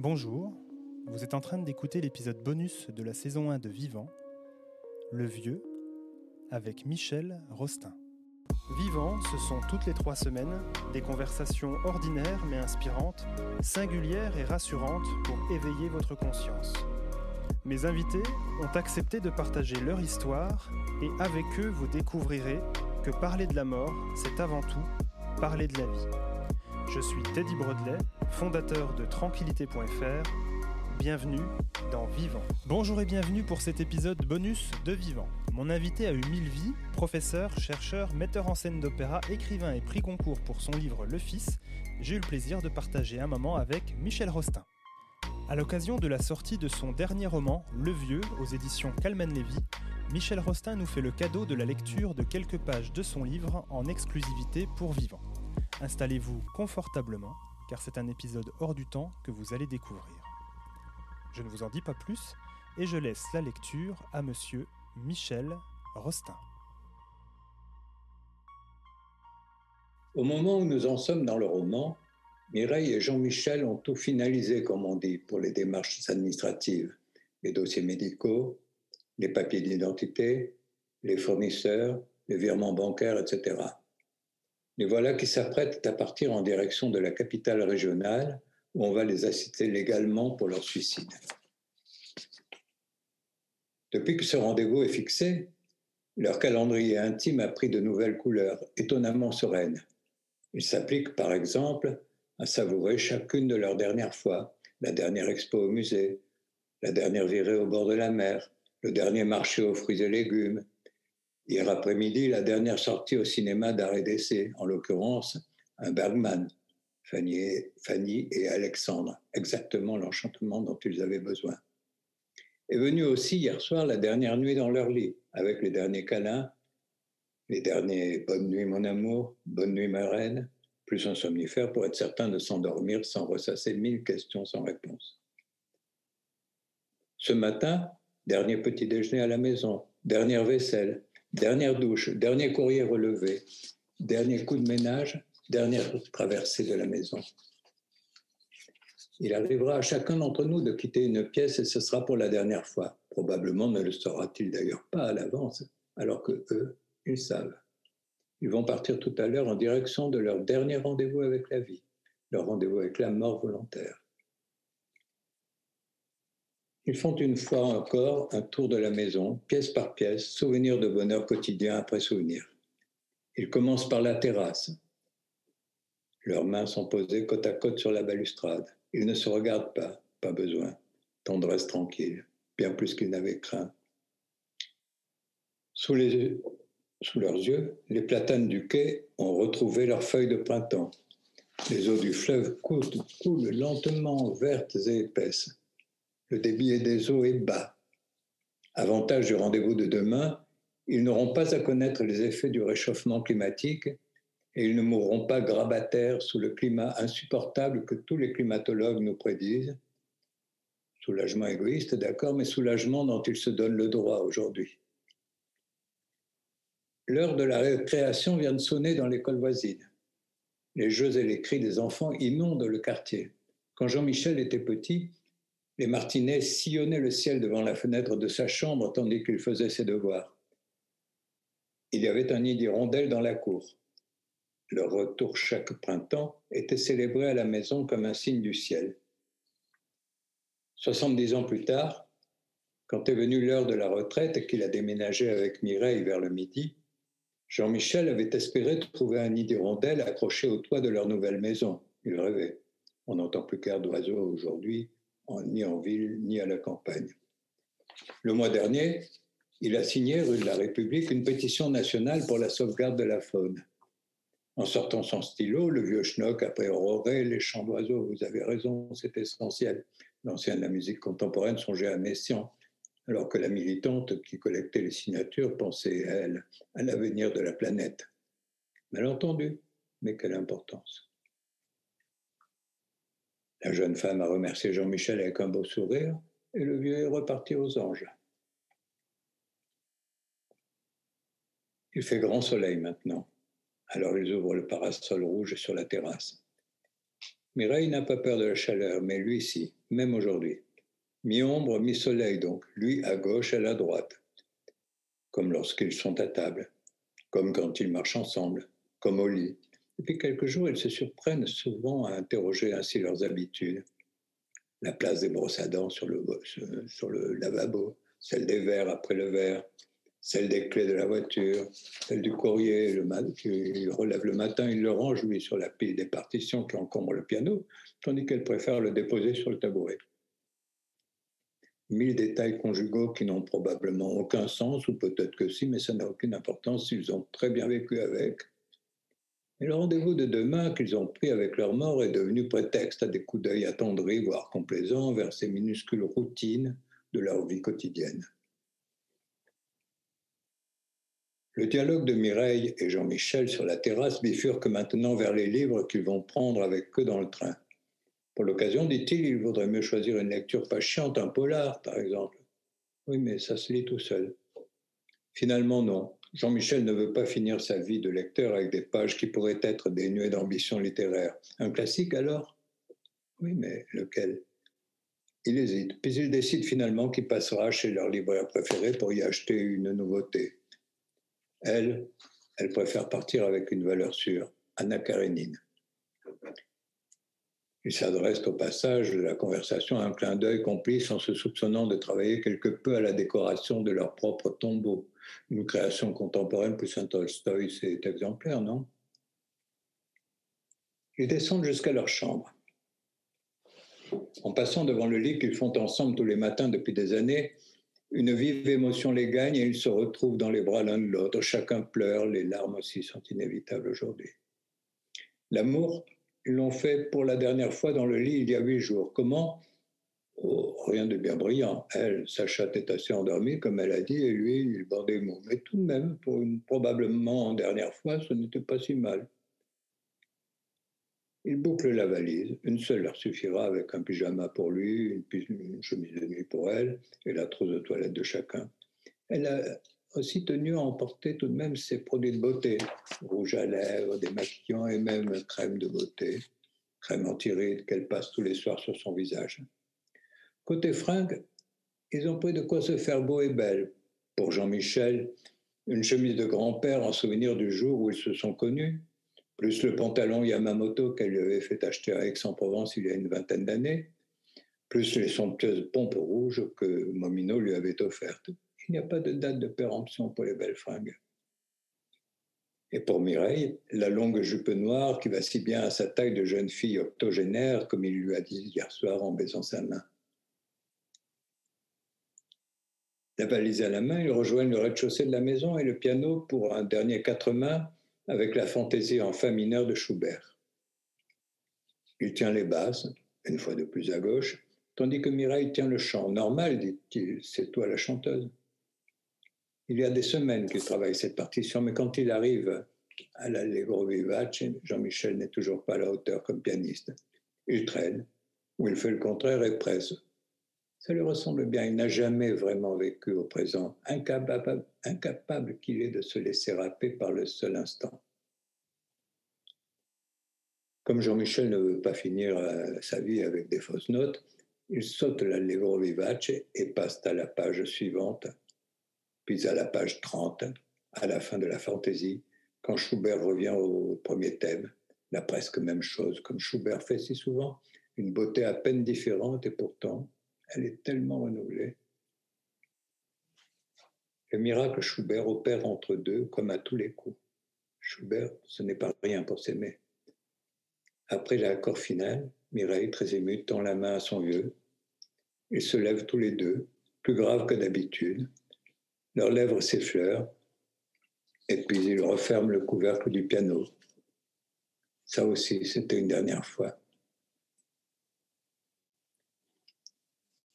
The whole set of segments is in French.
Bonjour, vous êtes en train d'écouter l'épisode bonus de la saison 1 de Vivant, Le Vieux, avec Michel Rostin. Vivant, ce sont toutes les trois semaines des conversations ordinaires mais inspirantes, singulières et rassurantes pour éveiller votre conscience. Mes invités ont accepté de partager leur histoire et avec eux vous découvrirez que parler de la mort, c'est avant tout parler de la vie. Je suis Teddy Brodelet, fondateur de tranquillité.fr. Bienvenue dans Vivant. Bonjour et bienvenue pour cet épisode bonus de Vivant. Mon invité a eu mille vies, professeur, chercheur, metteur en scène d'opéra, écrivain et prix concours pour son livre Le Fils. J'ai eu le plaisir de partager un moment avec Michel Rostin. À l'occasion de la sortie de son dernier roman, Le Vieux, aux éditions Calman Lévy, Michel Rostin nous fait le cadeau de la lecture de quelques pages de son livre en exclusivité pour Vivant. Installez-vous confortablement, car c'est un épisode hors du temps que vous allez découvrir. Je ne vous en dis pas plus, et je laisse la lecture à monsieur Michel Rostin. Au moment où nous en sommes dans le roman, Mireille et Jean-Michel ont tout finalisé, comme on dit, pour les démarches administratives, les dossiers médicaux, les papiers d'identité, les fournisseurs, les virements bancaires, etc. Les voilà qui s'apprêtent à partir en direction de la capitale régionale où on va les assister légalement pour leur suicide. Depuis que ce rendez-vous est fixé, leur calendrier intime a pris de nouvelles couleurs, étonnamment sereines. Ils s'appliquent, par exemple, à savourer chacune de leurs dernières fois, la dernière expo au musée, la dernière virée au bord de la mer, le dernier marché aux fruits et légumes, Hier après-midi, la dernière sortie au cinéma d'arrêt d'essai, en l'occurrence un Bergman, Fanny, et Alexandre, exactement l'enchantement dont ils avaient besoin. Est venue aussi hier soir la dernière nuit dans leur lit, avec les derniers câlins, les derniers Bonne nuit mon amour, Bonne nuit ma reine, plus un somnifère pour être certain de s'endormir sans ressasser mille questions sans réponse. Ce matin, dernier petit déjeuner à la maison, dernière vaisselle, Dernière douche, dernier courrier relevé, dernier coup de ménage, dernière traversée de la maison. Il arrivera à chacun d'entre nous de quitter une pièce et ce sera pour la dernière fois. Probablement ne le saura-t-il d'ailleurs pas à l'avance, alors que eux, ils savent. Ils vont partir tout à l'heure en direction de leur dernier rendez-vous avec la vie, leur rendez-vous avec la mort volontaire. Ils font une fois encore un tour de la maison, pièce par pièce, souvenir de bonheur quotidien après souvenir. Ils commencent par la terrasse. Leurs mains sont posées côte à côte sur la balustrade. Ils ne se regardent pas, pas besoin. Tendresse tranquille, bien plus qu'ils n'avaient craint. Sous, sous leurs yeux, les platanes du quai ont retrouvé leurs feuilles de printemps. Les eaux du fleuve coulent, coulent lentement, vertes et épaisses le débit des eaux est bas. Avantage du rendez-vous de demain, ils n'auront pas à connaître les effets du réchauffement climatique et ils ne mourront pas grabataires sous le climat insupportable que tous les climatologues nous prédisent. Soulagement égoïste, d'accord, mais soulagement dont ils se donnent le droit aujourd'hui. L'heure de la récréation vient de sonner dans l'école voisine. Les jeux et les cris des enfants inondent le quartier. Quand Jean-Michel était petit, les Martinets sillonnaient le ciel devant la fenêtre de sa chambre tandis qu'il faisait ses devoirs. Il y avait un nid d'hirondelles dans la cour. Leur retour chaque printemps était célébré à la maison comme un signe du ciel. Soixante-dix ans plus tard, quand est venue l'heure de la retraite et qu'il a déménagé avec Mireille vers le midi, Jean-Michel avait espéré trouver un nid d'hirondelles accroché au toit de leur nouvelle maison. Il rêvait. On n'entend plus qu'un d'oiseaux aujourd'hui, ni en ville, ni à la campagne. Le mois dernier, il a signé, rue de la République, une pétition nationale pour la sauvegarde de la faune. En sortant son stylo, le vieux schnock a péroré les chants d'oiseaux. Vous avez raison, c'est essentiel. L'ancien de la musique contemporaine songeait à Messiaen, alors que la militante qui collectait les signatures pensait, elle, à l'avenir de la planète. Mal entendu, mais quelle importance. La jeune femme a remercié Jean-Michel avec un beau sourire et le vieux est reparti aux anges. Il fait grand soleil maintenant, alors ils ouvrent le parasol rouge sur la terrasse. Mireille n'a pas peur de la chaleur, mais lui si, même aujourd'hui. Mi-ombre, mi-soleil donc, lui à gauche, elle à droite. Comme lorsqu'ils sont à table, comme quand ils marchent ensemble, comme au lit. Depuis quelques jours, ils se surprennent souvent à interroger ainsi leurs habitudes. La place des brosses à dents sur le, lavabo, celle des verres après le verre, celle des clés de la voiture, celle du courrier, le qu'il relève le matin, il le range, lui, sur la pile des partitions qui encombrent le piano, tandis qu'elle préfère le déposer sur le tabouret. Mille détails conjugaux qui n'ont probablement aucun sens, ou peut-être que si, mais ça n'a aucune importance s'ils ont très bien vécu avec. Et le rendez-vous de demain qu'ils ont pris avec leur mort est devenu prétexte à des coups d'œil attendris, voire complaisants, vers ces minuscules routines de leur vie quotidienne. Le dialogue de Mireille et Jean-Michel sur la terrasse bifurque maintenant vers les livres qu'ils vont prendre avec eux dans le train. Pour l'occasion, dit-il, il vaudrait mieux choisir une lecture pas chiante, un polar, par exemple. Oui, mais ça se lit tout seul. Finalement, non. Jean-Michel ne veut pas finir sa vie de lecteur avec des pages qui pourraient être dénuées d'ambition littéraire. Un classique alors? Oui, mais lequel? Il hésite, puis il décide finalement qu'il passera chez leur libraire préféré pour y acheter une nouveauté. Elle, elle préfère partir avec une valeur sûre, Anna Karenine. Ils s'adressent au passage de la conversation à un clin d'œil complice en se soupçonnant de travailler quelque peu à la décoration de leur propre tombeau. Une création contemporaine plus un Tolstoï, c'est exemplaire, non? Ils descendent jusqu'à leur chambre. En passant devant le lit qu'ils font ensemble tous les matins depuis des années, une vive émotion les gagne et ils se retrouvent dans les bras l'un de l'autre. Chacun pleure, les larmes aussi sont inévitables aujourd'hui. L'amour, ils l'ont fait pour la dernière fois dans le lit il y a huit jours. Comment oh, Rien de bien brillant. Elle, sa chatte est assez endormie, comme elle a dit, et lui, il bordait mots. Mais tout de même, pour une probablement dernière fois, ce n'était pas si mal. Ils bouclent la valise. Une seule leur suffira avec un pyjama pour lui, une, chemise de nuit pour elle et la trousse de toilette de chacun. Elle a aussi tenu à emporter tout de même ses produits de beauté, rouge à lèvres, démaquillants et même crème de beauté, crème anti-rides qu'elle passe tous les soirs sur son visage. Côté fringues, ils ont pris de quoi se faire beau et belle. Pour Jean-Michel, une chemise de grand-père en souvenir du jour où ils se sont connus, plus le pantalon Yamamoto qu'elle lui avait fait acheter à Aix-en-Provence il y a une vingtaine d'années, plus les somptueuses pompes rouges que Momino lui avait offertes. Il n'y a pas de date de péremption pour les belles fringues. Et pour Mireille, la longue jupe noire qui va si bien à sa taille de jeune fille octogénaire, comme il lui a dit hier soir en baisant sa main. La valise à la main, ils rejoignent le rez-de-chaussée de la maison et le piano pour un dernier quatre mains avec la fantaisie en fa mineur de Schubert. Il tient les basses, une fois de plus à gauche, tandis que Mireille tient le chant. Normal, dit-il, c'est toi la chanteuse. Il y a des semaines qu'il travaille cette partition, mais quand il arrive à l'Allegro vivace, Jean-Michel n'est toujours pas à la hauteur comme pianiste. Il traîne, ou il fait le contraire et presse. Ça lui ressemble bien, il n'a jamais vraiment vécu au présent, incapable, incapable qu'il est de se laisser râper par le seul instant. Comme Jean-Michel ne veut pas finir euh, sa vie avec des fausses notes, il saute l'allegro vivace et passe à la page suivante, puis à la page 30, à la fin de la fantaisie, quand Schubert revient au premier thème, la presque même chose, comme Schubert fait si souvent, une beauté à peine différente et pourtant, elle est tellement renouvelée. Le miracle Schubert opère entre deux comme à tous les coups. Schubert, ce n'est pas rien pour s'aimer. Après l'accord final, Mireille, très émue, tend la main à son vieux. Ils se lèvent tous les deux, plus graves que d'habitude. Leurs lèvres s'effleurent, et puis ils referment le couvercle du piano. Ça aussi, c'était une dernière fois.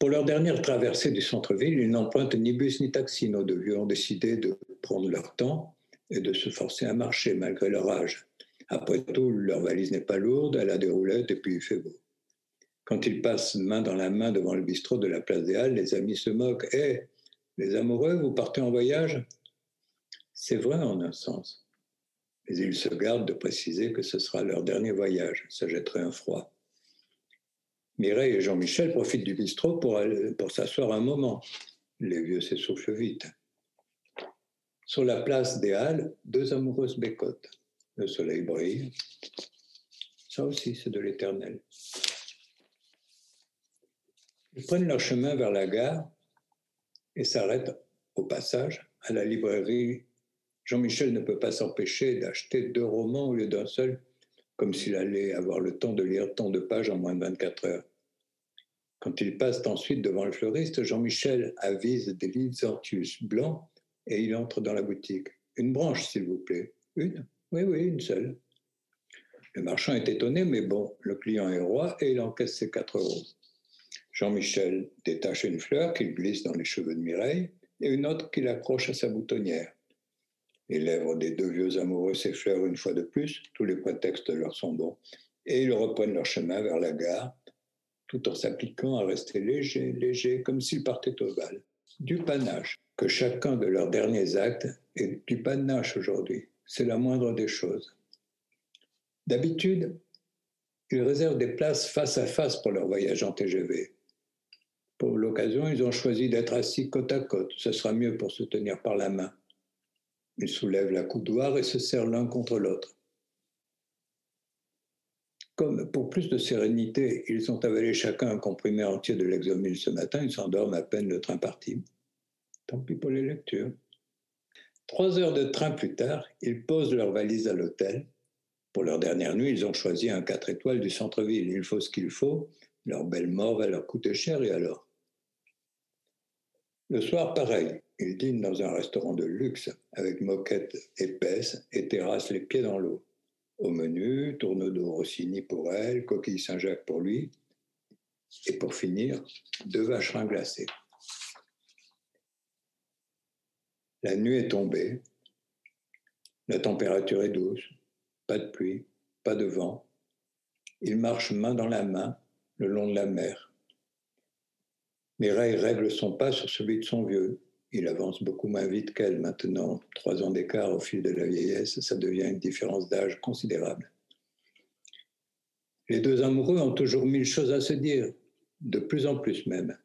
Pour leur dernière traversée du centre-ville, ils n'empruntent ni bus ni taxi. Nos deux vieux ont décidé de prendre leur temps et de se forcer à marcher malgré leur âge. Après tout, leur valise n'est pas lourde, elle a des roulettes et puis il fait beau. Quand ils passent main dans la main devant le bistrot de la place des Halles, les amis se moquent. Hé, les amoureux, vous partez en voyage? C'est vrai en un sens. Mais ils se gardent de préciser que ce sera leur dernier voyage. Ça jetterait un froid. Mireille et Jean-Michel profitent du bistrot pour, pour s'asseoir un moment. Les vieux s'essoufflent vite. Sur la place des Halles, deux amoureuses bécotent. Le soleil brille. Ça aussi, c'est de l'éternel. Ils prennent leur chemin vers la gare et s'arrêtent au passage à la librairie. Jean-Michel ne peut pas s'empêcher d'acheter deux romans au lieu d'un seul, comme s'il allait avoir le temps de lire tant de pages en moins de 24 heures. Quand ils passent ensuite devant le fleuriste, Jean-Michel avise des lithortius blancs et il entre dans la boutique. Une branche, s'il vous plaît. Une? Oui, oui, une seule. Le marchand est étonné, mais bon, le client est roi et il encaisse ses 4 euros. Jean-Michel détache une fleur qu'il glisse dans les cheveux de Mireille et une autre qu'il accroche à sa boutonnière. Les lèvres des deux vieux amoureux s'effleurent une fois de plus, tous les prétextes leur sont bons, et ils reprennent leur chemin vers la gare, tout en s'appliquant à rester légers, légers, comme s'ils partaient au bal. Du panache, que chacun de leurs derniers actes est du panache aujourd'hui, c'est la moindre des choses. D'habitude, ils réservent des places face à face pour leur voyage en TGV. Pour l'occasion, ils ont choisi d'être assis côte à côte. Ce sera mieux pour se tenir par la main. Ils soulèvent la coudoir et se serrent l'un contre l'autre. Comme pour plus de sérénité, ils ont avalé chacun un comprimé entier de l'exomile ce matin, ils s'endorment à peine le train parti. Tant pis pour les lectures. Trois heures de train plus tard, ils posent leurs valises à l'hôtel. Pour leur dernière nuit, ils ont choisi un 4 étoiles du centre-ville. Il faut ce qu'il faut. Leur belle mort va leur coûter cher et alors? Le soir, pareil. Ils dînent dans un restaurant de luxe avec moquette épaisse et terrasse les pieds dans l'eau. Au menu, tourneau d'eau Rossini pour elle, coquille Saint-Jacques pour lui. Et pour finir, deux vacherins glacés. La nuit est tombée. La température est douce. Pas de pluie, pas de vent. Ils marchent main dans la main le long de la mer. Mireille règle son pas sur celui de son vieux. Il avance beaucoup moins vite qu'elle maintenant. Trois ans d'écart au fil de la vieillesse, ça devient une différence d'âge considérable. Les deux amoureux ont toujours mille choses à se dire, de plus en plus même.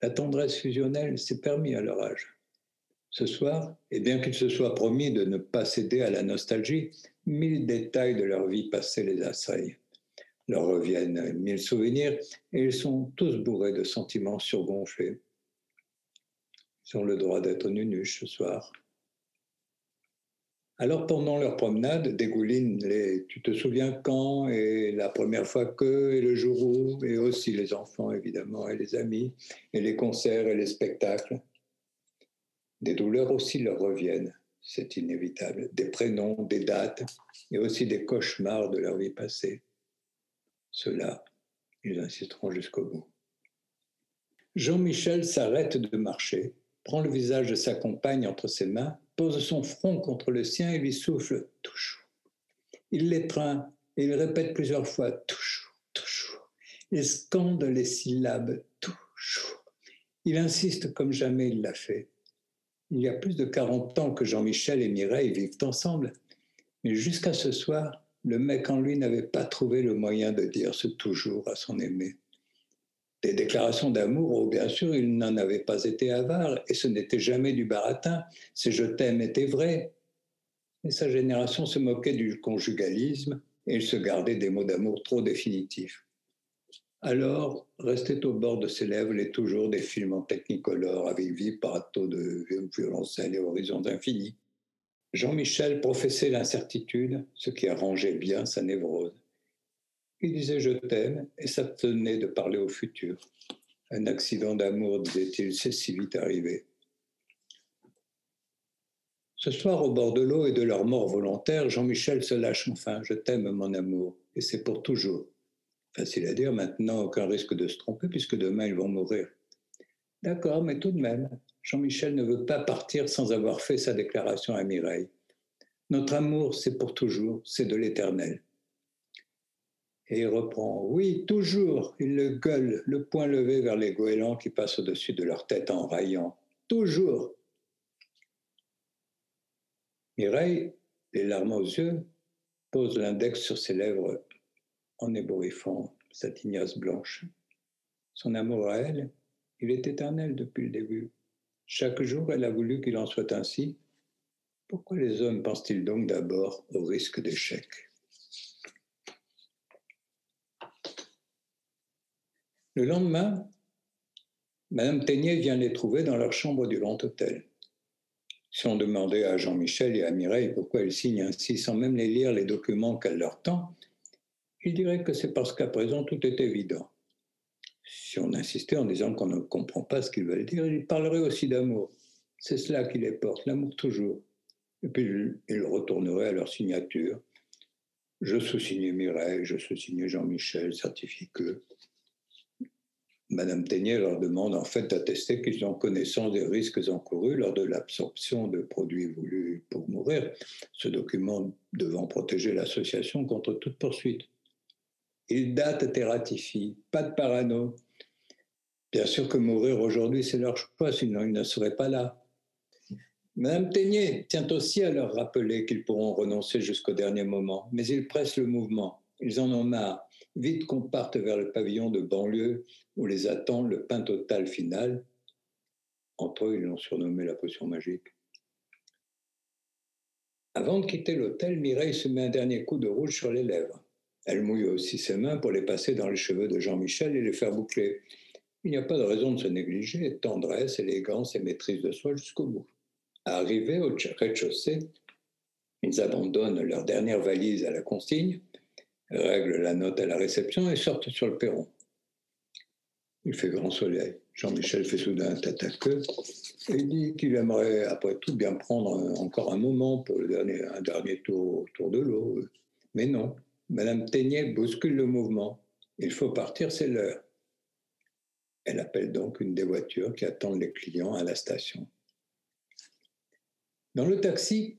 La tendresse fusionnelle s'est permis à leur âge. Ce soir, et bien qu'ils se soient promis de ne pas céder à la nostalgie, mille détails de leur vie passée les assaillent. Leur reviennent mille souvenirs et ils sont tous bourrés de sentiments surgonflés. Ils ont le droit d'être nunuches ce soir. Alors pendant leur promenade, dégoulinent les Tu te souviens quand et la première fois que et le jour où et aussi les enfants évidemment et les amis et les concerts et les spectacles. Des douleurs aussi leur reviennent, c'est inévitable, des prénoms, des dates, et aussi des cauchemars de leur vie passée. Cela, ils insisteront jusqu'au bout. Jean-Michel s'arrête de marcher, prend le visage de sa compagne entre ses mains, pose son front contre le sien et lui souffle toujours. Il l'étreint et il répète plusieurs fois toujours, toujours. Il scande les syllabes toujours. Il insiste comme jamais il l'a fait. Il y a plus de 40 ans que Jean-Michel et Mireille vivent ensemble, mais jusqu'à ce soir, le mec en lui n'avait pas trouvé le moyen de dire ce toujours à son aimé. Des déclarations d'amour, oh, bien sûr, il n'en avait pas été avare, et ce n'était jamais du baratin, ces je t'aime étaient vrais. Mais sa génération se moquait du conjugalisme, et il se gardait des mots d'amour trop définitifs. Alors, restait au bord de ses lèvres les toujours des films en technicolor avec vibrato de violoncelle et horizons infinis. Jean-Michel professait l'incertitude, ce qui arrangeait bien sa névrose. Il disait je t'aime et s'abstenait de parler au futur. Un accident d'amour, disait-il, c'est si vite arrivé. Ce soir, au bord de l'eau et de leur mort volontaire, Jean-Michel se lâche enfin Je t'aime, mon amour, et c'est pour toujours. Facile à dire, maintenant, aucun risque de se tromper puisque demain ils vont mourir. D'accord, mais tout de même, Jean-Michel ne veut pas partir sans avoir fait sa déclaration à Mireille. Notre amour, c'est pour toujours, c'est de l'éternel. Et il reprend Oui, toujours Il le gueule, le poing levé vers les goélands qui passent au-dessus de leur tête en raillant. Toujours Mireille, les larmes aux yeux, pose l'index sur ses lèvres en ébouriffant sa tignasse blanche. Son amour à elle, il est éternel depuis le début. Chaque jour, elle a voulu qu'il en soit ainsi. Pourquoi les hommes pensent-ils donc d'abord au risque d'échec? Le lendemain, Madame Ténier vient les trouver dans leur chambre du Grand Hôtel. Si on demandait à Jean-Michel et à Mireille pourquoi ils signent ainsi sans même les lire les documents qu'elle leur tend, ils diraient que c'est parce qu'à présent tout est évident. Si on insistait en disant qu'on ne comprend pas ce qu'ils veulent dire, ils parleraient aussi d'amour. C'est cela qui les porte, l'amour toujours. Et puis ils retourneraient à leur signature. Je sous-signais Mireille, je sous-signais Jean-Michel, certifie que. Madame Ténier leur demande en fait d'attester qu'ils ont connaissance des risques encourus lors de l'absorption de produits voulus pour mourir, ce document devant protéger l'association contre toute poursuite. Il date et ratifie, pas de parano. Bien sûr que mourir aujourd'hui, c'est leur choix, sinon ils ne seraient pas là. Madame Ténier tient aussi à leur rappeler qu'ils pourront renoncer jusqu'au dernier moment, mais ils pressent le mouvement. Ils en ont marre. Vite qu'on parte vers le pavillon de banlieue où les attend le pain total final. Entre eux, ils l'ont surnommé la potion magique. Avant de quitter l'hôtel, Mireille se met un dernier coup de rouge sur les lèvres. Elle mouille aussi ses mains pour les passer dans les cheveux de Jean-Michel et les faire boucler. Il n'y a pas de raison de se négliger, tendresse, élégance et maîtrise de soi jusqu'au bout. Arrivés au rez-de-chaussée, ils abandonnent leur dernière valise à la consigne, règlent la note à la réception et sortent sur le perron. Il fait grand soleil. Jean-Michel fait soudain à queue et dit qu'il aimerait, après tout, bien prendre encore un moment pour le dernier, un dernier tour autour de l'eau. Mais non, Madame Ténier bouscule le mouvement. Il faut partir, c'est l'heure. Elle appelle donc une des voitures qui attendent les clients à la station. Dans le taxi,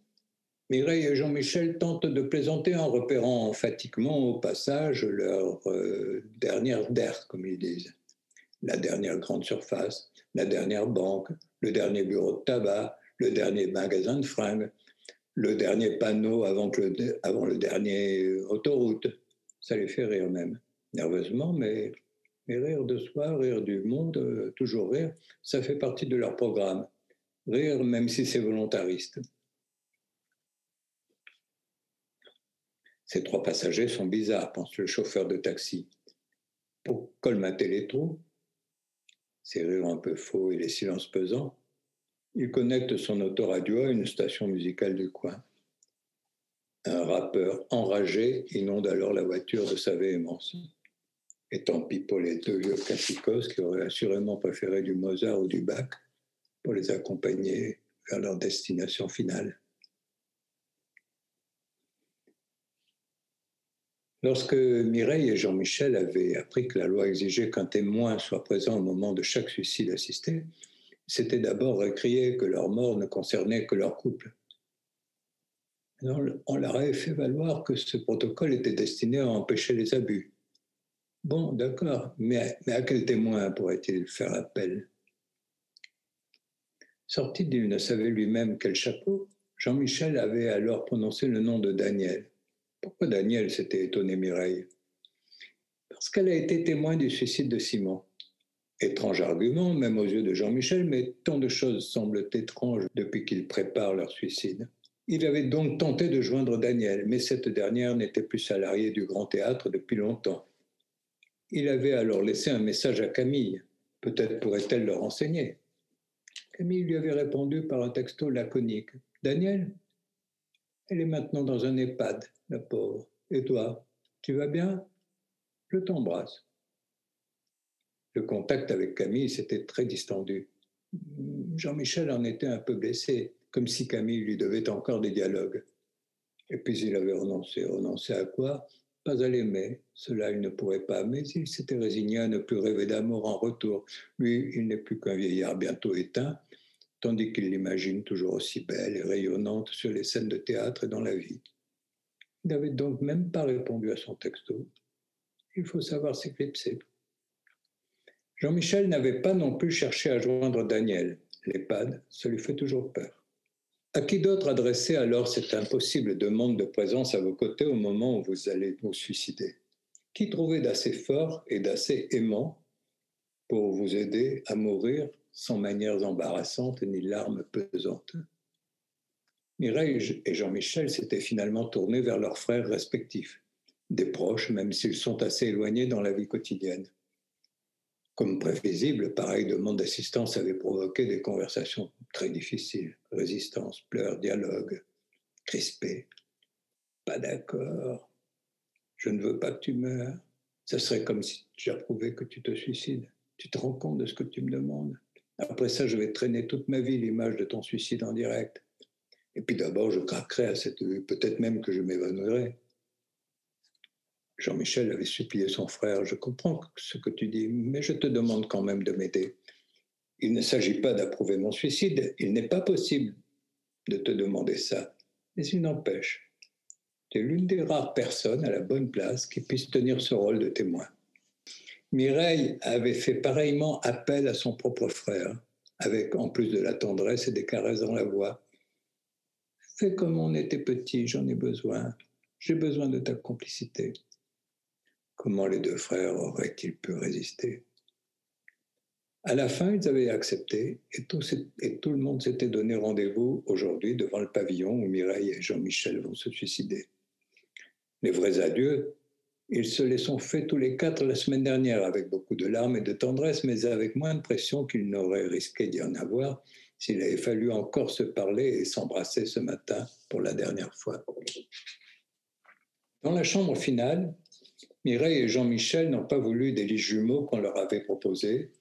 Mireille et Jean-Michel tentent de plaisanter en repérant emphatiquement au passage leur euh, dernière DER, comme ils disent. La dernière grande surface, la dernière banque, le dernier bureau de tabac, le dernier magasin de fringues, le dernier panneau avant, le, dernier autoroute. Ça les fait rire même, nerveusement, mais, mais rire de soi, rire du monde, euh, toujours rire, ça fait partie de leur programme. Rire même si c'est volontariste. Ces trois passagers sont bizarres, pense le chauffeur de taxi. Pour colmater les trous, ces rires un peu faux et les silences pesants, il connecte son autoradio à une station musicale du coin. Un rappeur enragé inonde alors la voiture de sa véhémence. Et tant pis pour les deux vieux classicos qui auraient assurément préféré du Mozart ou du Bach pour les accompagner vers leur destination finale. Lorsque Mireille et Jean-Michel avaient appris que la loi exigeait qu'un témoin soit présent au moment de chaque suicide assisté, c'était d'abord récrié que leur mort ne concernait que leur couple. on leur avait fait valoir que ce protocole était destiné à empêcher les abus. Bon, d'accord, mais, mais à quel témoin pourrait-il faire appel? Sorti d'il ne savait lui-même quel chapeau, Jean-Michel avait alors prononcé le nom de Daniel. Pourquoi Daniel s'était étonné Mireille? Parce qu'elle a été témoin du suicide de Simon. Étrange argument, même aux yeux de Jean-Michel, mais tant de choses semblent étranges depuis qu'ils préparent leur suicide. Il avait donc tenté de joindre Daniel, mais cette dernière n'était plus salariée du Grand Théâtre depuis longtemps. Il avait alors laissé un message à Camille. Peut-être pourrait-elle le renseigner. Camille lui avait répondu par un texto laconique. Daniel Elle est maintenant dans un EHPAD, la pauvre. Et toi Tu vas bien? Je t'embrasse. Le contact avec Camille s'était très distendu. Jean-Michel en était un peu blessé, comme si Camille lui devait encore des dialogues. Et puis il avait renoncé. Renoncé à quoi? Pas à l'aimer. Cela il ne pourrait pas, mais il s'était résigné à ne plus rêver d'amour en retour. Lui, il n'est plus qu'un vieillard bientôt éteint, tandis qu'il l'imagine toujours aussi belle et rayonnante sur les scènes de théâtre et dans la vie. Il n'avait donc même pas répondu à son texto. Il faut savoir s'éclipser. Jean-Michel n'avait pas non plus cherché à joindre Daniel. L'EHPAD, ça lui fait toujours peur. À qui d'autre adresser alors cette impossible demande de présence à vos côtés au moment où vous allez vous suicider? Qui trouver d'assez fort et d'assez aimant pour vous aider à mourir sans manières embarrassantes ni larmes pesantes. Mireille et Jean-Michel s'étaient finalement tournés vers leurs frères respectifs, des proches même s'ils sont assez éloignés dans la vie quotidienne. Comme prévisible, pareil demande d'assistance avait provoqué des conversations très difficiles, résistance, pleurs, dialogue, crispés. Pas d'accord. Je ne veux pas que tu meurs. Ce serait comme si j'approuvais que tu te suicides. Tu te rends compte de ce que tu me demandes? Après ça, je vais traîner toute ma vie l'image de ton suicide en direct. Et puis d'abord, je craquerai à cette vue. Peut-être même que je m'évanouirai. Jean-Michel avait supplié son frère, je comprends ce que tu dis, mais je te demande quand même de m'aider. Il ne s'agit pas d'approuver mon suicide, il n'est pas possible de te demander ça, mais il n'empêche. Tu es l'une des rares personnes à la bonne place qui puisse tenir ce rôle de témoin. Mireille avait fait pareillement appel à son propre frère, avec en plus de la tendresse et des caresses dans la voix. Fais comme on était petit, j'en ai besoin. J'ai besoin de ta complicité. Comment les deux frères auraient-ils pu résister? À la fin, ils avaient accepté et tout, et tout le monde s'était donné rendez-vous aujourd'hui devant le pavillon où Mireille et Jean-Michel vont se suicider. Les vrais adieux, ils se les sont faits tous les quatre la semaine dernière avec beaucoup de larmes et de tendresse, mais avec moins de pression qu'ils n'auraient risqué d'y en avoir s'il avait fallu encore se parler et s'embrasser ce matin pour la dernière fois. Dans la chambre finale, Mireille et Jean-Michel n'ont pas voulu des lits jumeaux qu'on leur avait proposés,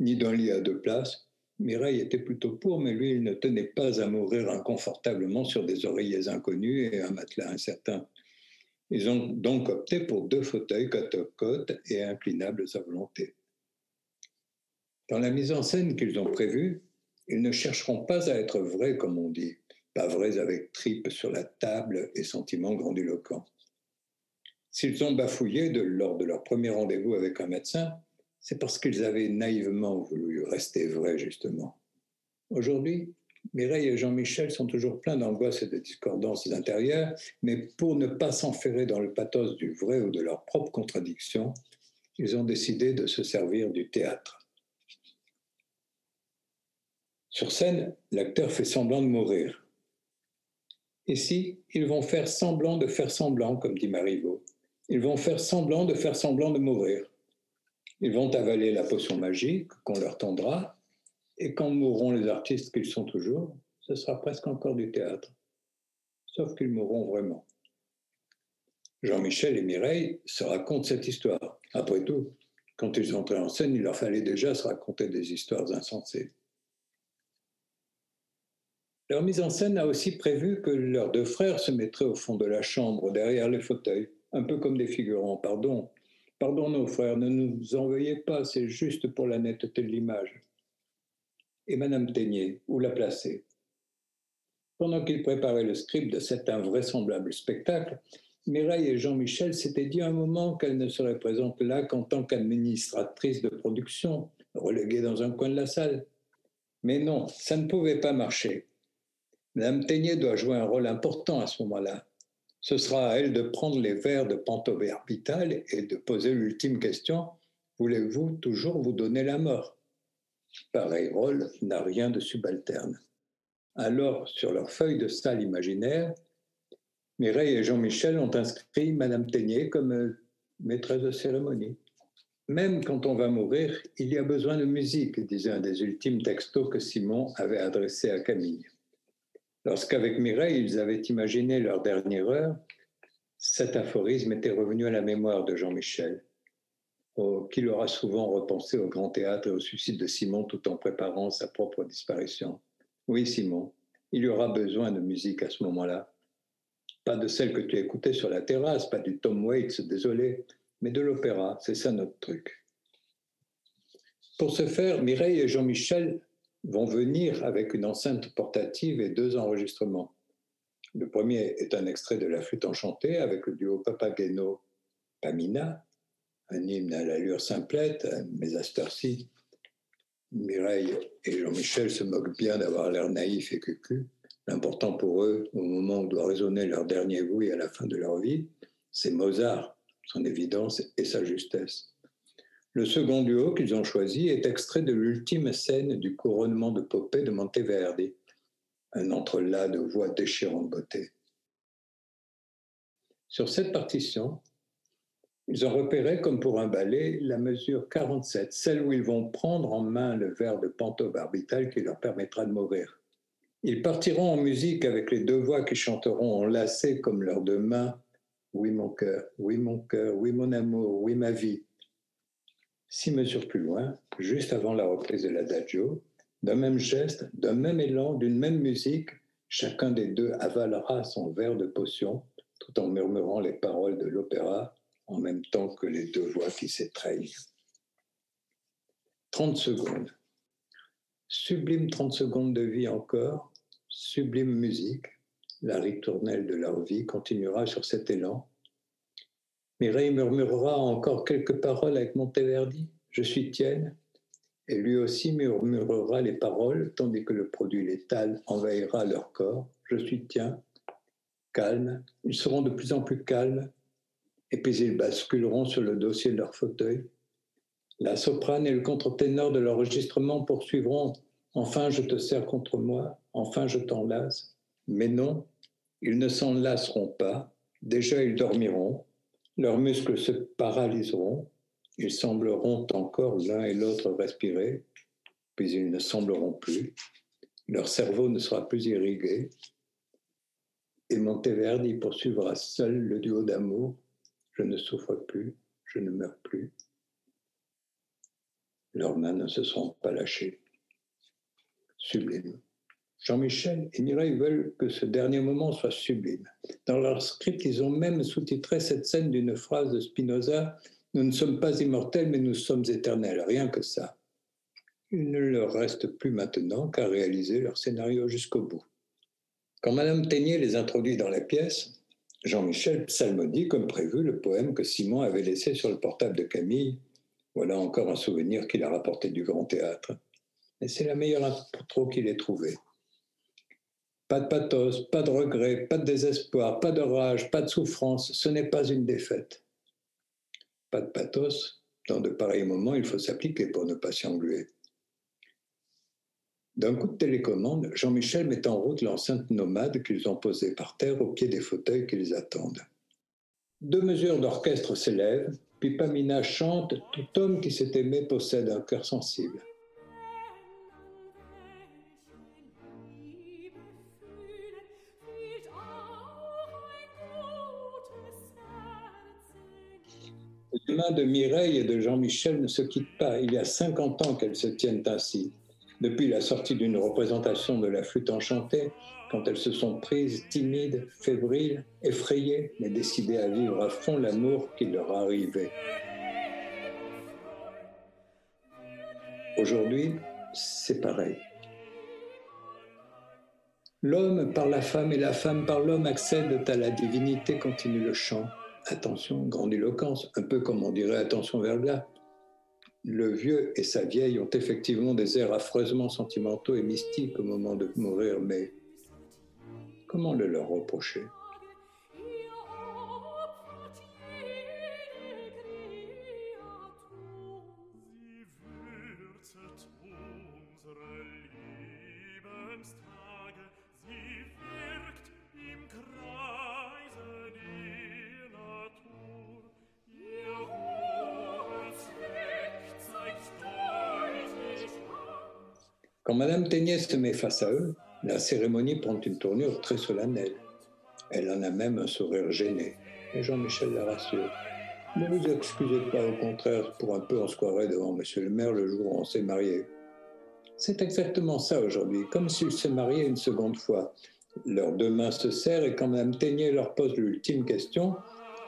ni d'un lit à deux places. Mireille était plutôt pour, mais lui, il ne tenait pas à mourir inconfortablement sur des oreillers inconnus et un matelas incertain. Ils ont donc opté pour deux fauteuils côte à côte et inclinables à volonté. Dans la mise en scène qu'ils ont prévue, ils ne chercheront pas à être vrais, comme on dit, pas vrais avec tripes sur la table et sentiments grandiloquents. S'ils ont bafouillé lors de leur premier rendez-vous avec un médecin, c'est parce qu'ils avaient naïvement voulu rester vrais, justement. Aujourd'hui, Mireille et Jean-Michel sont toujours pleins d'angoisse et de discordances intérieures, mais pour ne pas s'enferrer dans le pathos du vrai ou de leur propre contradiction, ils ont décidé de se servir du théâtre. Sur scène, l'acteur fait semblant de mourir. Ici, ils vont faire semblant de faire semblant, comme dit Marivaux. Ils vont faire semblant de faire semblant de mourir. Ils vont avaler la potion magique qu'on leur tendra, et quand mourront les artistes qu'ils sont toujours, ce sera presque encore du théâtre. Sauf qu'ils mourront vraiment. Jean-Michel et Mireille se racontent cette histoire. Après tout, quand ils entraient en scène, il leur fallait déjà se raconter des histoires insensées. Leur mise en scène a aussi prévu que leurs deux frères se mettraient au fond de la chambre, derrière les fauteuils, un peu comme des figurants. Pardon, pardon nos frères, ne nous en veuillez pas, c'est juste pour la netteté de l'image. Et Madame Ténier, où la placer Pendant qu'ils préparaient le script de cet invraisemblable spectacle, Mireille et Jean-Michel s'étaient dit un moment qu'elle ne serait présente là qu'en tant qu'administratrice de production, reléguée dans un coin de la salle. Mais non, ça ne pouvait pas marcher. Madame Ténier doit jouer un rôle important à ce moment-là ce sera à elle de prendre les vers de Pantoverbital et de poser l'ultime question voulez-vous toujours vous donner la mort? Pareil rôle n'a rien de subalterne. Alors, sur leur feuille de salle imaginaire, Mireille et Jean-Michel ont inscrit Madame Ténier comme euh, maîtresse de cérémonie. Même quand on va mourir, il y a besoin de musique, disait un des ultimes textos que Simon avait adressé à Camille. Lorsqu'avec Mireille, ils avaient imaginé leur dernière heure, cet aphorisme était revenu à la mémoire de Jean-Michel, qui l'aura souvent repensé au grand théâtre et au suicide de Simon tout en préparant sa propre disparition. Oui, Simon, il y aura besoin de musique à ce moment-là. Pas de celle que tu écoutais sur la terrasse, pas du Tom Waits, désolé, mais de l'opéra, c'est ça notre truc. Pour ce faire, Mireille et Jean-Michel vont venir avec une enceinte portative et deux enregistrements. Le premier est un extrait de La flûte enchantée avec le duo Papageno-Pamina, un hymne à l'allure simplette, mais à cette Mireille et Jean-Michel se moquent bien d'avoir l'air naïf et cucu. L'important pour eux, au moment où doit résonner leur dernier et à la fin de leur vie, c'est Mozart, son évidence et sa justesse. Le second duo qu'ils ont choisi est extrait de l'ultime scène du couronnement de Popée de Monteverdi, un entrelac de voix déchirante beauté. Sur cette partition, ils ont repéré, comme pour un ballet, la mesure 47, celle où ils vont prendre en main le verre de pentobarbital qui leur permettra de mourir. Ils partiront en musique avec les deux voix qui chanteront enlacées comme leurs deux mains Oui mon cœur, oui mon cœur, oui mon amour, oui ma vie. Six mesures plus loin, juste avant la reprise de l'adagio, d'un même geste, d'un même élan, d'une même musique, chacun des deux avalera son verre de potion tout en murmurant les paroles de l'opéra en même temps que les deux voix qui s'étreignent. 30 secondes. Sublime 30 secondes de vie encore, sublime musique. La ritournelle de leur vie continuera sur cet élan. Mireille murmurera encore quelques paroles avec Monteverdi. Je suis tienne. Et lui aussi murmurera les paroles, tandis que le produit létal envahira leur corps. Je suis tien. Calme. Ils seront de plus en plus calmes, et puis ils basculeront sur le dossier de leur fauteuil. La soprane et le contre-ténor de l'enregistrement poursuivront. Enfin je te sers contre moi, enfin je t'enlace. Mais non, ils ne s'enlaceront pas, déjà ils dormiront, leurs muscles se paralyseront, ils sembleront encore l'un et l'autre respirer, puis ils ne sembleront plus, leur cerveau ne sera plus irrigué, et Monteverdi poursuivra seul le duo d'amour je ne souffre plus, je ne meurs plus. Leurs mains ne se sont pas lâchées. Sublime. Jean-Michel et Mireille veulent que ce dernier moment soit sublime. Dans leur script, ils ont même sous-titré cette scène d'une phrase de Spinoza Nous ne sommes pas immortels, mais nous sommes éternels. Rien que ça. Il ne leur reste plus maintenant qu'à réaliser leur scénario jusqu'au bout. Quand Madame Ténier les introduit dans la pièce, Jean-Michel psalmodie comme prévu le poème que Simon avait laissé sur le portable de Camille. Voilà encore un souvenir qu'il a rapporté du grand théâtre. Et c'est la meilleure intro qu'il ait trouvée. Pas de pathos, pas de regret, pas de désespoir, pas de rage, pas de souffrance, ce n'est pas une défaite. Pas de pathos, dans de pareils moments, il faut s'appliquer pour ne pas s'y engluer. D'un coup de télécommande, Jean-Michel met en route l'enceinte nomade qu'ils ont posée par terre au pied des fauteuils qui les attendent. Deux mesures d'orchestre s'élèvent, puis Pamina chante Tout homme qui s'est aimé possède un cœur sensible. Les mains de Mireille et de Jean-Michel ne se quittent pas. Il y a 50 ans qu'elles se tiennent ainsi depuis la sortie d'une représentation de la flûte enchantée, quand elles se sont prises timides, fébriles, effrayées, mais décidées à vivre à fond l'amour qui leur arrivait. Aujourd'hui, c'est pareil. L'homme par la femme et la femme par l'homme accèdent à la divinité, continue le chant. Attention, grandiloquence, un peu comme on dirait attention verglas le vieux et sa vieille ont effectivement des airs affreusement sentimentaux et mystiques au moment de mourir, mais comment le leur reprocher? Quand Madame Ténier se met face à eux, la cérémonie prend une tournure très solennelle. Elle en a même un sourire gêné. Et Jean-Michel la rassure. Ne vous excusez pas, au contraire, pour un peu on se croirait devant Monsieur le maire le jour où on s'est marié. C'est exactement ça aujourd'hui, comme s'ils se mariaient une seconde fois. Leurs deux mains se serrent et quand Madame Ténier leur pose l'ultime question,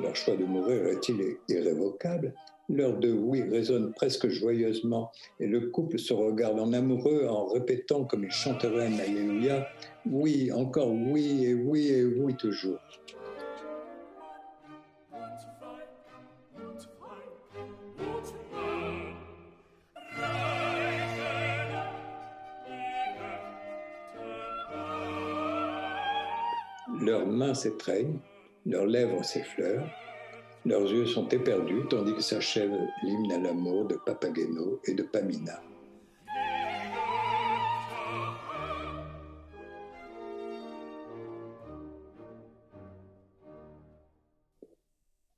leur choix de mourir est-il irrévocable? L'heure de oui résonne presque joyeusement et le couple se regarde en amoureux en répétant comme il chanterait un Alléluia Oui, encore oui et oui et oui toujours. Leurs mains s'étreignent, leurs lèvres s'effleurent, Leurs yeux sont éperdus tandis que s'achève l'hymne à l'amour de Papageno et de Pamina.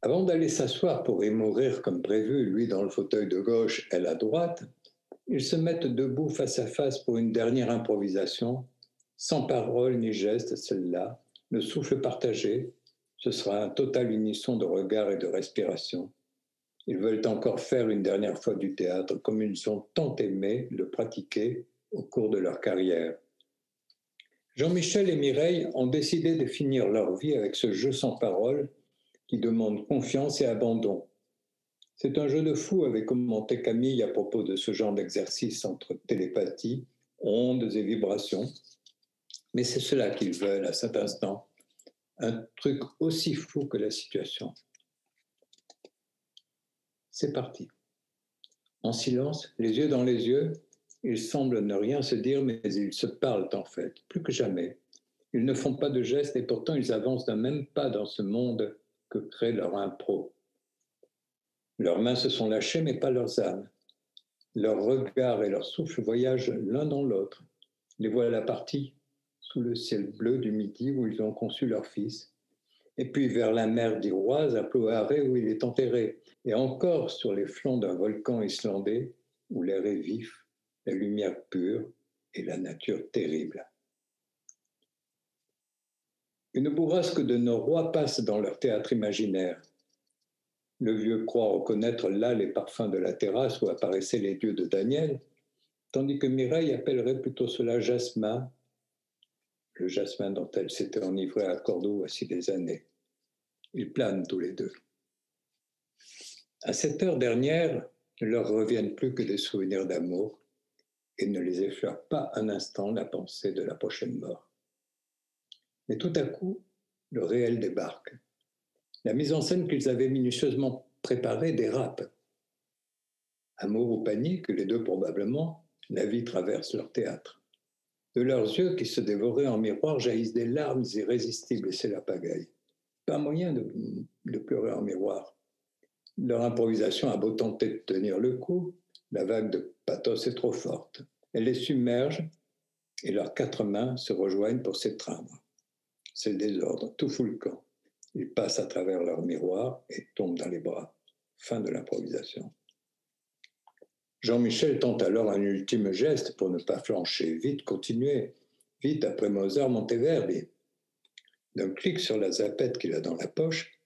Avant d'aller s'asseoir pour y mourir comme prévu, lui dans le fauteuil de gauche, elle à droite, ils se mettent debout face à face pour une dernière improvisation, sans parole ni geste, celle-là, le souffle partagé, ce sera un total unisson de regard et de respiration. Ils veulent encore faire une dernière fois du théâtre comme ils ont tant aimé le pratiquer au cours de leur carrière. Jean-Michel et Mireille ont décidé de finir leur vie avec ce jeu sans parole qui demande confiance et abandon. C'est un jeu de fou, avait commenté Camille à propos de ce genre d'exercice entre télépathie, ondes et vibrations. Mais c'est cela qu'ils veulent à cet instant, un truc aussi fou que la situation. C'est parti. En silence, les yeux dans les yeux, ils semblent ne rien se dire, mais ils se parlent en fait, plus que jamais. Ils ne font pas de gestes et pourtant ils avancent d'un même pas dans ce monde que crée leur impro. Leurs mains se sont lâchées, mais pas leurs âmes. Leurs regards et leur souffle voyagent l'un dans l'autre. Les voilà partis sous le ciel bleu du midi où ils ont conçu leur fils, et puis vers la mer d'Iroise à Ploaré où il est enterré, et encore sur les flancs d'un volcan islandais où l'air est vif, la lumière pure et la nature terrible. Une bourrasque de nos rois passe dans leur théâtre imaginaire. Le vieux croit reconnaître là les parfums de la terrasse où apparaissaient les dieux de Daniel, tandis que Mireille appellerait plutôt cela jasmin, le jasmin dont elle s'était enivrée à Cordoue voici des années. Ils planent tous les deux. À cette heure dernière, ne leur reviennent plus que des souvenirs d'amour et ne les effleure pas un instant la pensée de la prochaine mort. Mais tout à coup, le réel débarque. La mise en scène qu'ils avaient minutieusement préparée dérape. Amour ou panique, les deux probablement, la vie traverse leur théâtre. De leurs yeux qui se dévoraient en miroir jaillissent des larmes irrésistibles et c'est la pagaille. Pas moyen de, de pleurer en miroir. Leur improvisation a beau tenter de tenir le coup, la vague de pathos est trop forte. Elle les submerge et leurs quatre mains se rejoignent pour s'étreindre. C'est le désordre, tout fout le camp. Ils passent à travers leur miroir et tombent dans les bras. Fin de l'improvisation. Jean-Michel tente alors un ultime geste pour ne pas flancher. Vite, continuez. Vite, après Mozart, Monteverdi. D'un clic sur la zapette qu'il a dans la poche,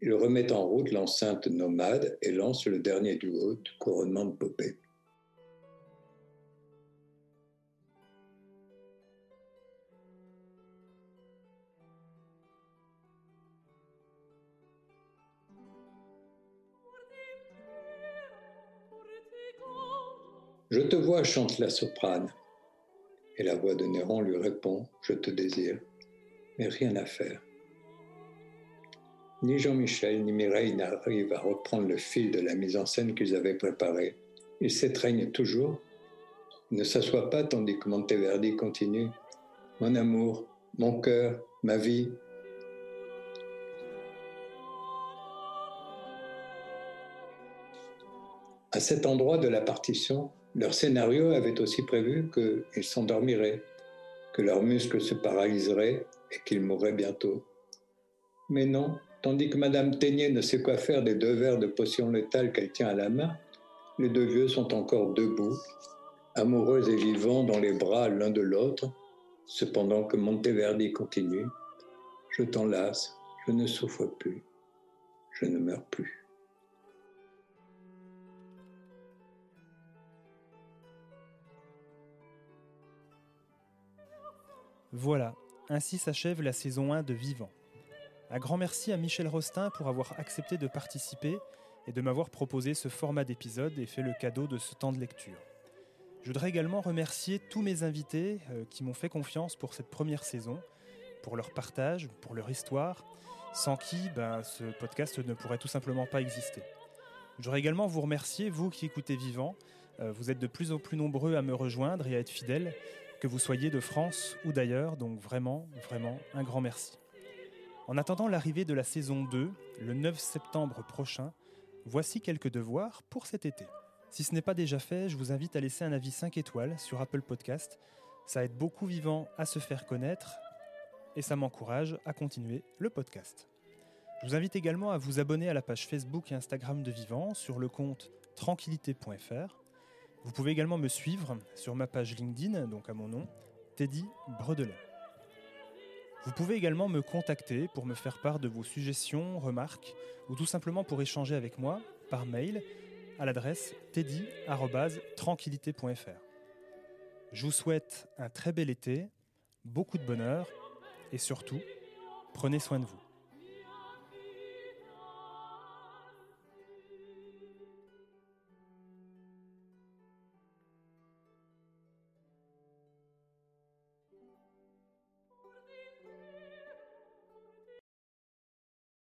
il remet en route l'enceinte nomade et lance le dernier duo du couronnement de Popée. Je te vois, chante la soprane. Et la voix de Néron lui répond, Je te désire, mais rien à faire. Ni Jean-Michel ni Mireille n'arrivent à reprendre le fil de la mise en scène qu'ils avaient préparée. Ils s'étreignent toujours, ils ne s'assoient pas tandis que Monteverdi continue. Mon amour, mon cœur, ma vie. À cet endroit de la partition, leur scénario avait aussi prévu qu'ils s'endormiraient, que leurs muscles se paralyseraient et qu'ils mourraient bientôt. Mais non, tandis que Madame Ténier ne sait quoi faire des deux verres de potion létale qu'elle tient à la main, les deux vieux sont encore debout, amoureux et vivants dans les bras l'un de l'autre, cependant que Monteverdi continue. Je t'enlace, je ne souffre plus, je ne meurs plus. Voilà, ainsi s'achève la saison 1 de Vivant. Un grand merci à Michel Rostin pour avoir accepté de participer et de m'avoir proposé ce format d'épisode et fait le cadeau de ce temps de lecture. Je voudrais également remercier tous mes invités euh, qui m'ont fait confiance pour cette première saison, pour leur partage, pour leur histoire, sans qui ben, ce podcast ne pourrait tout simplement pas exister. Je voudrais également vous remercier, vous qui écoutez Vivant. Euh, vous êtes de plus en plus nombreux à me rejoindre et à être fidèles que vous soyez de France ou d'ailleurs. Donc vraiment, vraiment, un grand merci. En attendant l'arrivée de la saison 2, le 9 septembre prochain, voici quelques devoirs pour cet été. Si ce n'est pas déjà fait, je vous invite à laisser un avis 5 étoiles sur Apple Podcast. Ça aide beaucoup Vivant à se faire connaître et ça m'encourage à continuer le podcast. Je vous invite également à vous abonner à la page Facebook et Instagram de Vivant sur le compte tranquillité.fr. Vous pouvez également me suivre sur ma page LinkedIn, donc à mon nom, Teddy Bredelet. Vous pouvez également me contacter pour me faire part de vos suggestions, remarques ou tout simplement pour échanger avec moi par mail à l'adresse teddy.tranquillité.fr. Je vous souhaite un très bel été, beaucoup de bonheur et surtout, prenez soin de vous.